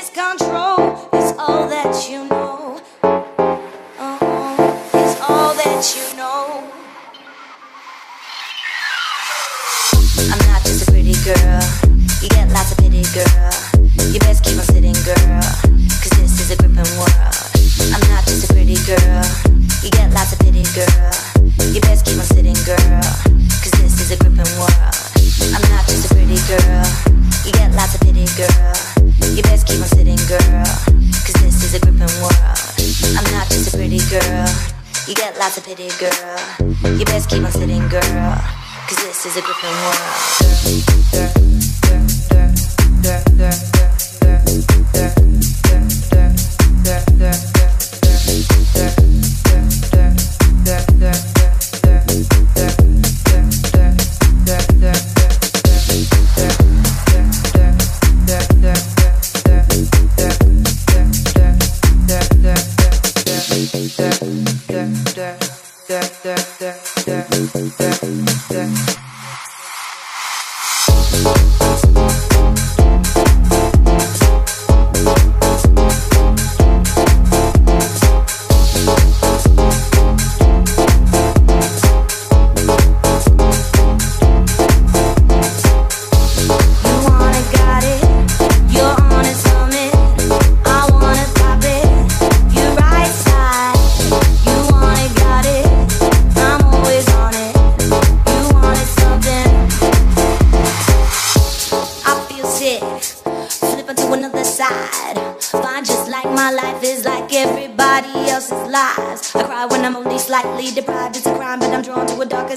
is control, is all that you know. Uh-huh. All that you know. I'm not just a pretty girl. You get lots of pity, girl. You best keep on sitting, this is a gripping world. I'm not just a pretty girl. You get lots of pity, girl. You best keep on sitting, this is a gripping world. I'm not just a pretty girl. You get lots of pity, girl girl, cause this is a gripping world. I'm not just a pretty girl, you get lots of pity, girl. You best keep on sitting, girl, cause this is a gripping world. Girl, girl, girl, girl, girl, girl.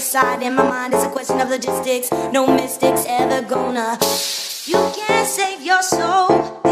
side. In my mind, it's a question of logistics. No mystics ever gonna. You can't save your soul.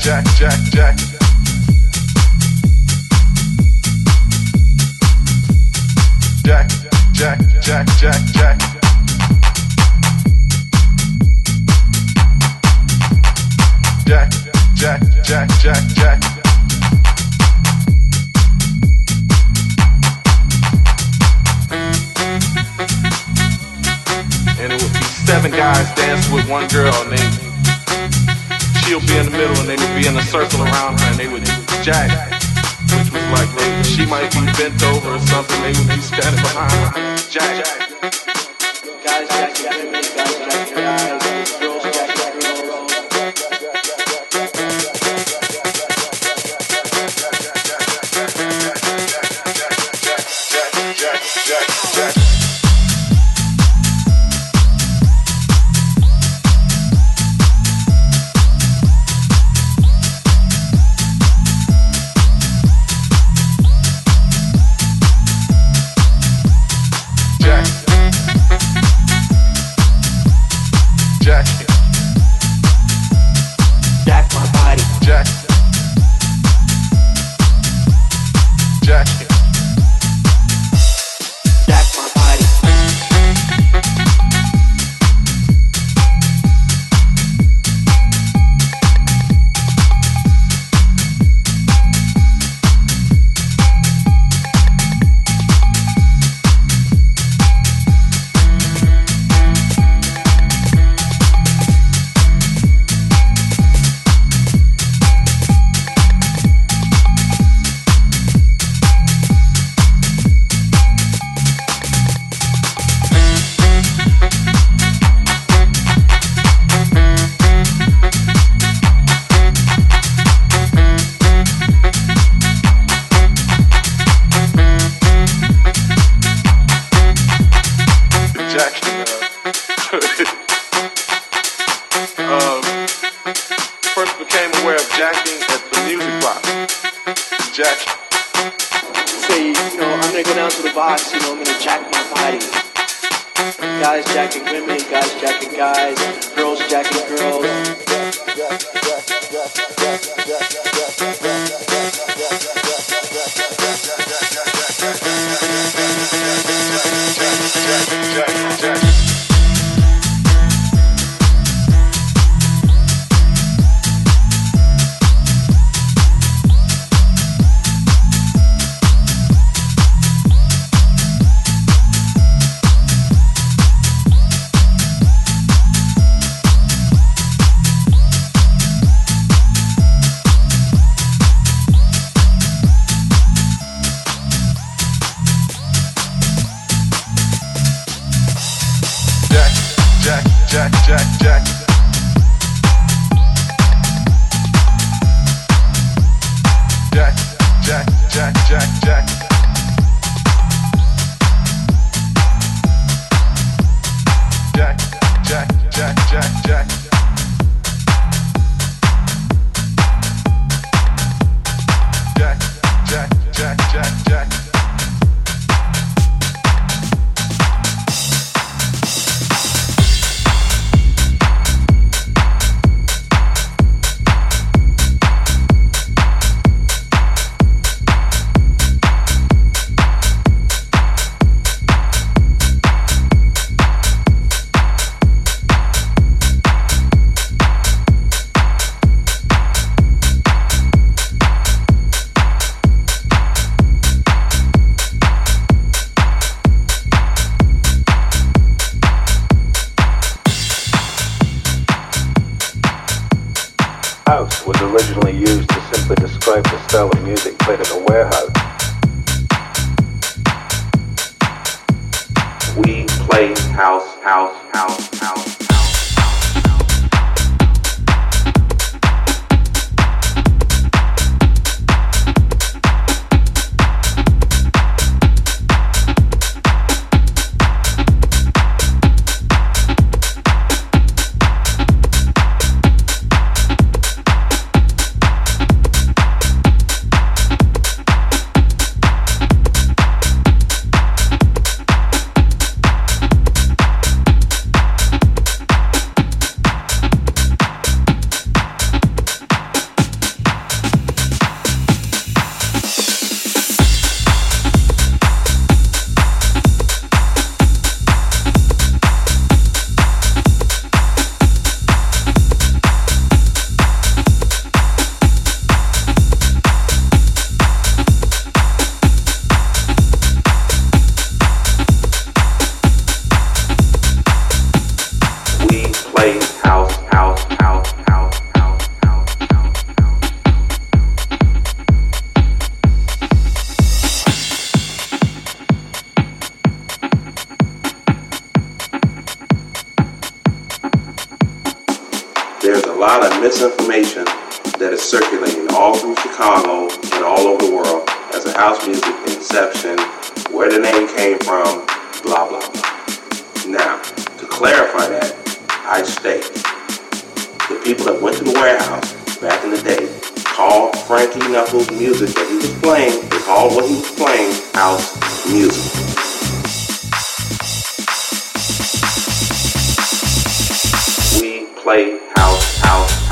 jack, jack, jack. Jack, jack, jack, jack, jack. Jack, jack, jack, jack, jack. And it would be seven guys dancing with one girl named she'll be in the middle and they would be in a circle around her and they would jack, which was like she might be bent over or something, they would be standing behind her. Jack. Guys, jack, jack, guys, jack, guys. Misinformation that is circulating all through Chicago and all over the world as a house music inception, where the name came from, blah, blah, blah. Now, to clarify that, I state the people that went to the warehouse back in the day called Frankie Knuckles music that he was playing, they called what he was playing house music. Play house, house,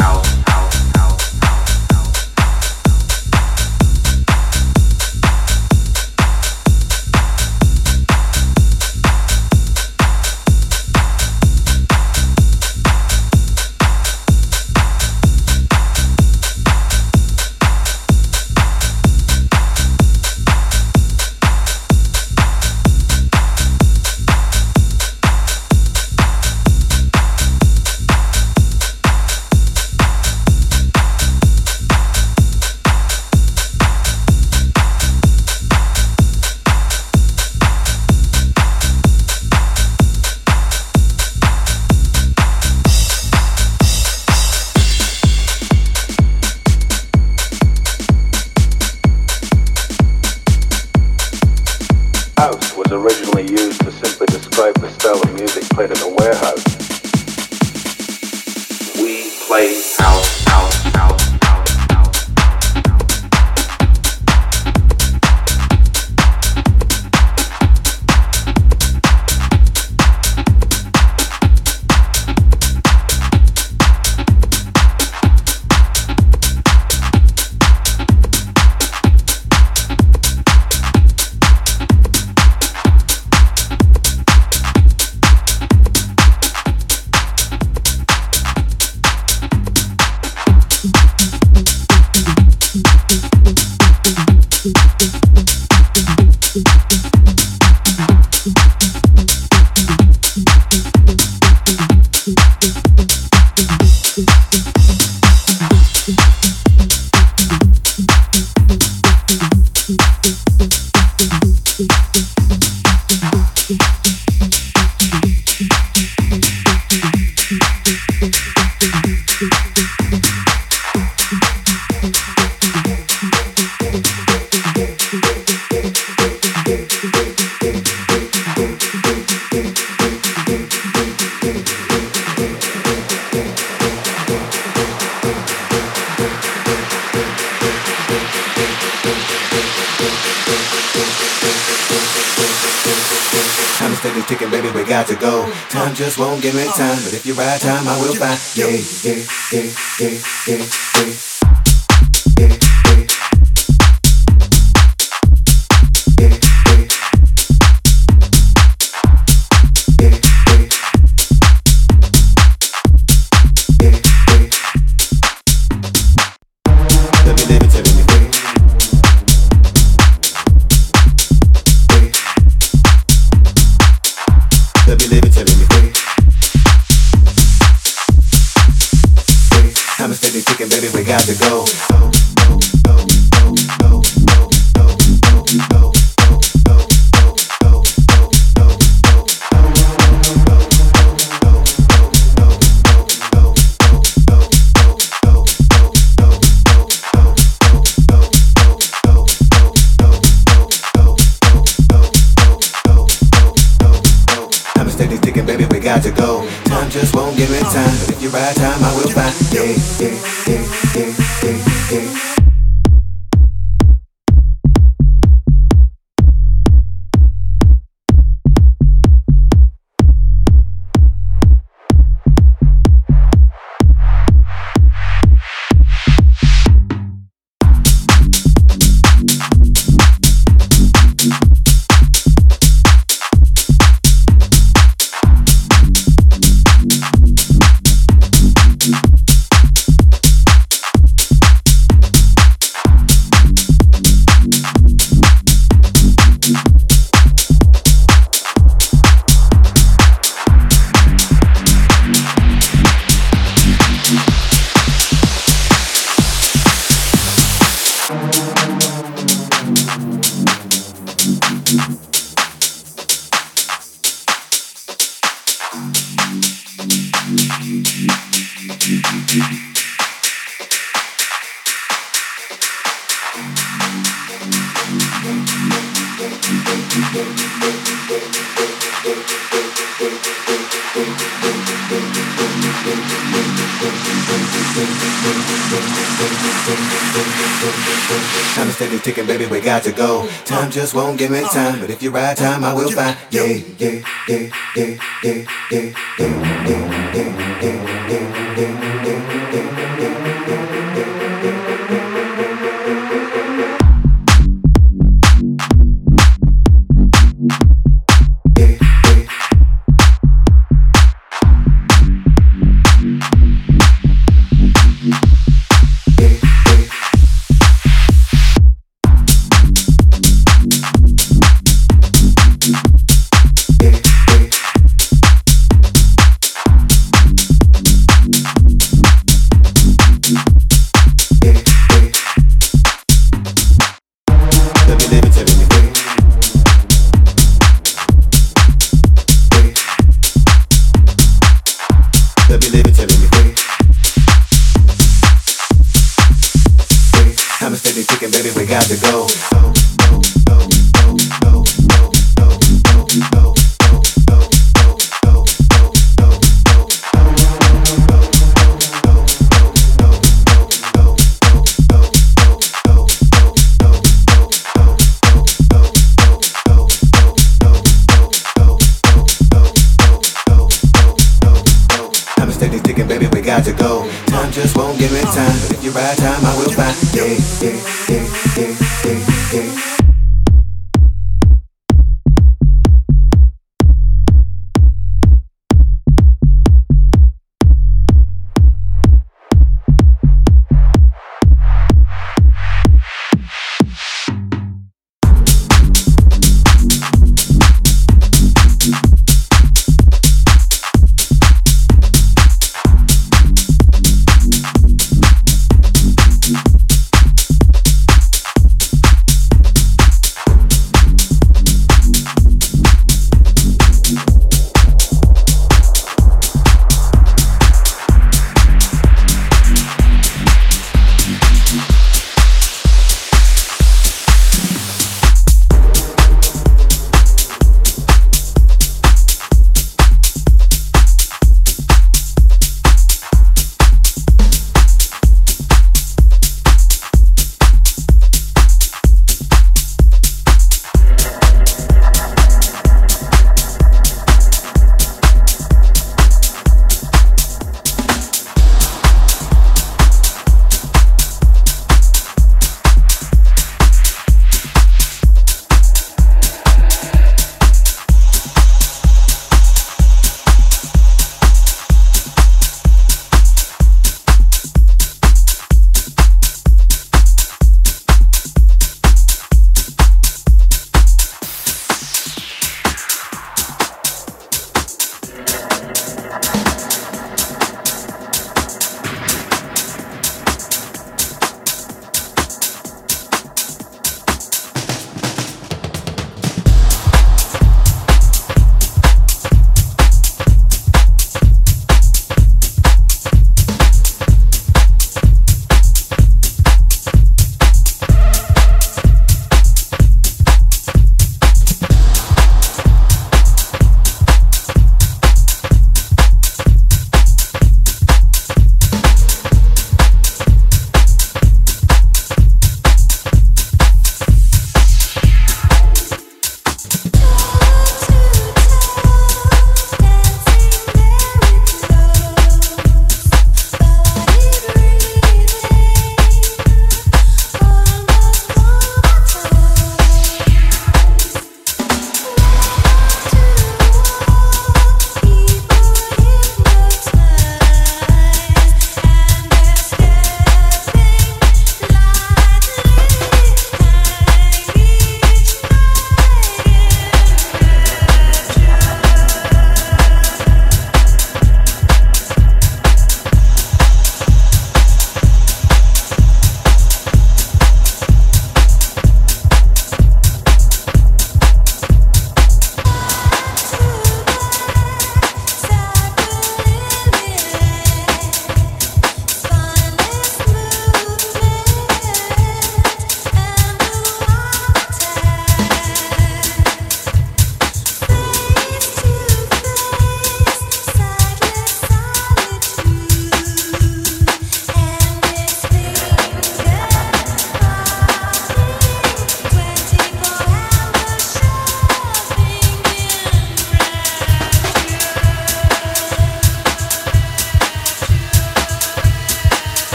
Won't give me time, but if you ride time, I will find. Yeah, yeah, yeah, yeah. Yeah, just won't give me time, but if you ride time, I will find. Yeah, yeah, yeah, yeah, yeah, yeah, yeah, yeah, yeah, yeah, yeah,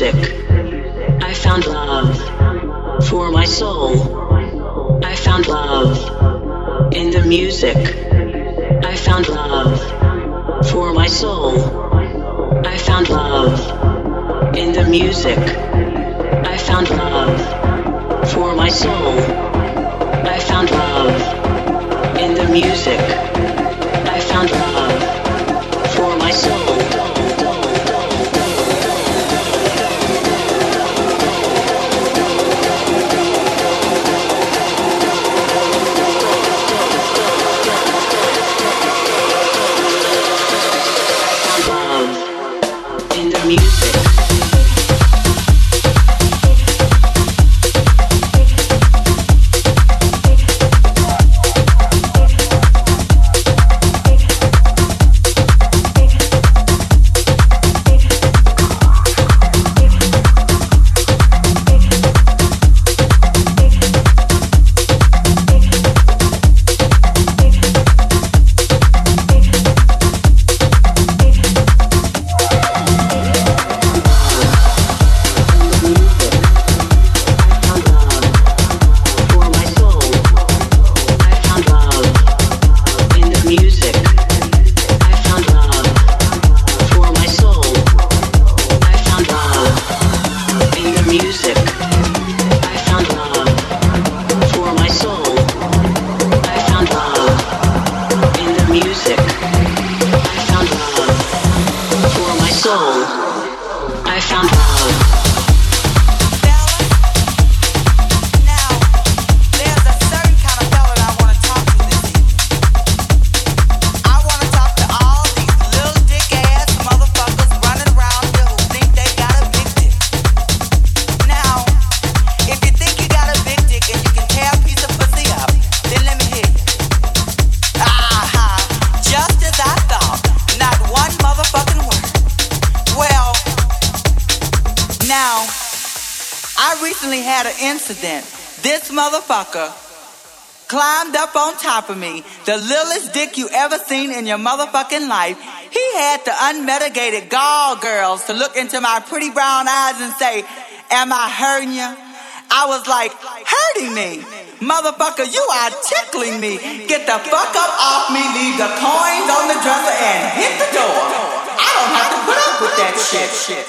music, I found love for my soul. I found love in the music. I found love for my soul. I found love in the music. I found love for my soul. I found love in the music. I found love. Climbed up on top of me, the littlest dick you ever seen in your motherfucking life. He had the unmitigated gall girls to look into my pretty brown eyes and say, Am I hurting you? I was like, Hurting me? Motherfucker, you are tickling me. Get the fuck up off me, leave the coins on the dresser, and hit the door. I don't have to put up with that shit. shit,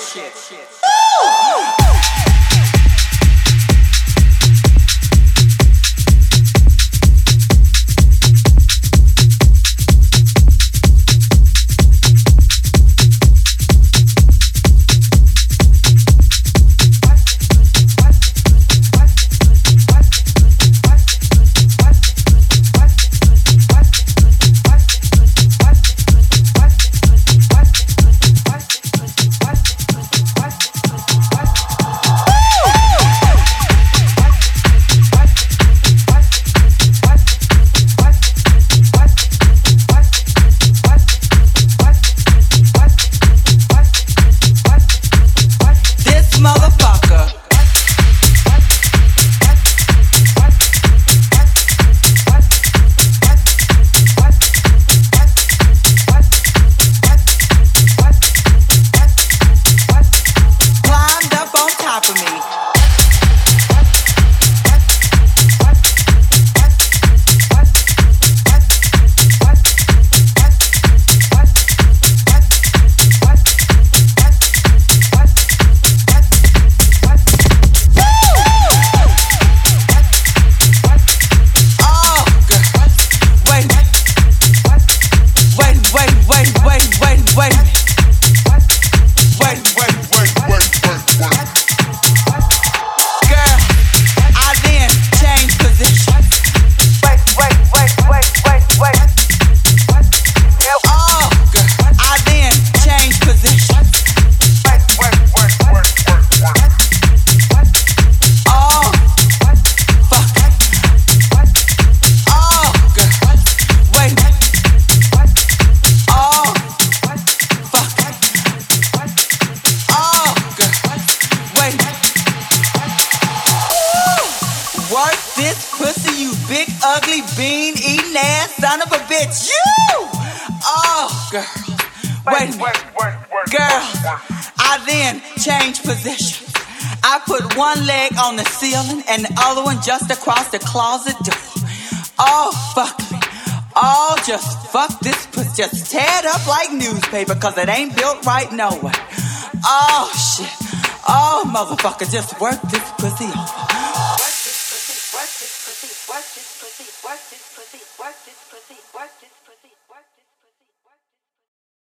because it ain't built right no way. Oh shit. Oh motherfucker, just work this pussy off.